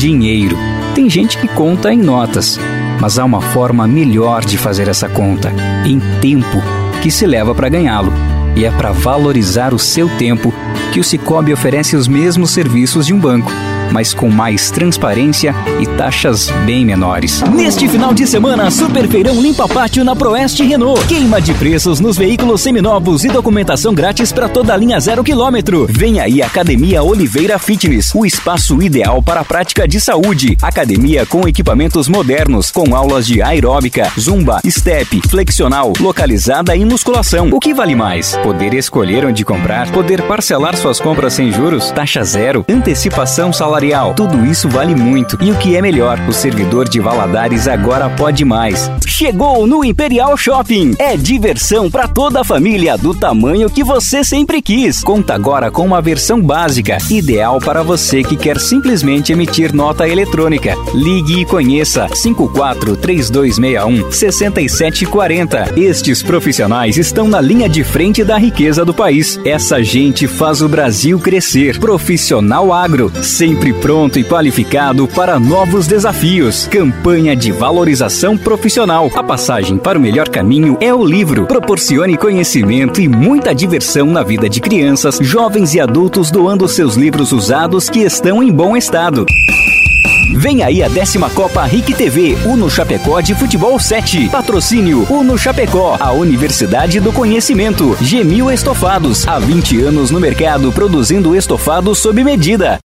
Dinheiro. Tem gente que conta em notas, mas há uma forma melhor de fazer essa conta: em tempo que se leva para ganhá-lo. E é para valorizar o seu tempo que o Cicobi oferece os mesmos serviços de um banco mas com mais transparência e taxas bem menores. Neste final de semana, Super Feirão Limpa Pátio na Proeste Renault. Queima de preços nos veículos seminovos e documentação grátis para toda a linha zero quilômetro. Vem aí Academia Oliveira Fitness, o espaço ideal para a prática de saúde. Academia com equipamentos modernos, com aulas de aeróbica, zumba, step, flexional, localizada em musculação. O que vale mais? Poder escolher onde comprar, poder parcelar suas compras sem juros, taxa zero, antecipação salarial Tudo isso vale muito. E o que é melhor, o servidor de Valadares agora pode mais. Chegou no Imperial Shopping. É diversão para toda a família, do tamanho que você sempre quis. Conta agora com uma versão básica, ideal para você que quer simplesmente emitir nota eletrônica. Ligue e conheça 54 3261 6740. Estes profissionais estão na linha de frente da riqueza do país. Essa gente faz o Brasil crescer. Profissional Agro, sempre sempre pronto e qualificado para novos desafios. Campanha de valorização profissional. A passagem para o melhor caminho é o livro. Proporcione conhecimento e muita diversão na vida de crianças, jovens e adultos doando seus livros usados que estão em bom estado. Vem aí a décima Copa RIC TV, Uno Chapecó de Futebol 7. Patrocínio Uno Chapecó, a Universidade do Conhecimento. Gemil Estofados, há 20 anos no mercado produzindo estofados sob medida.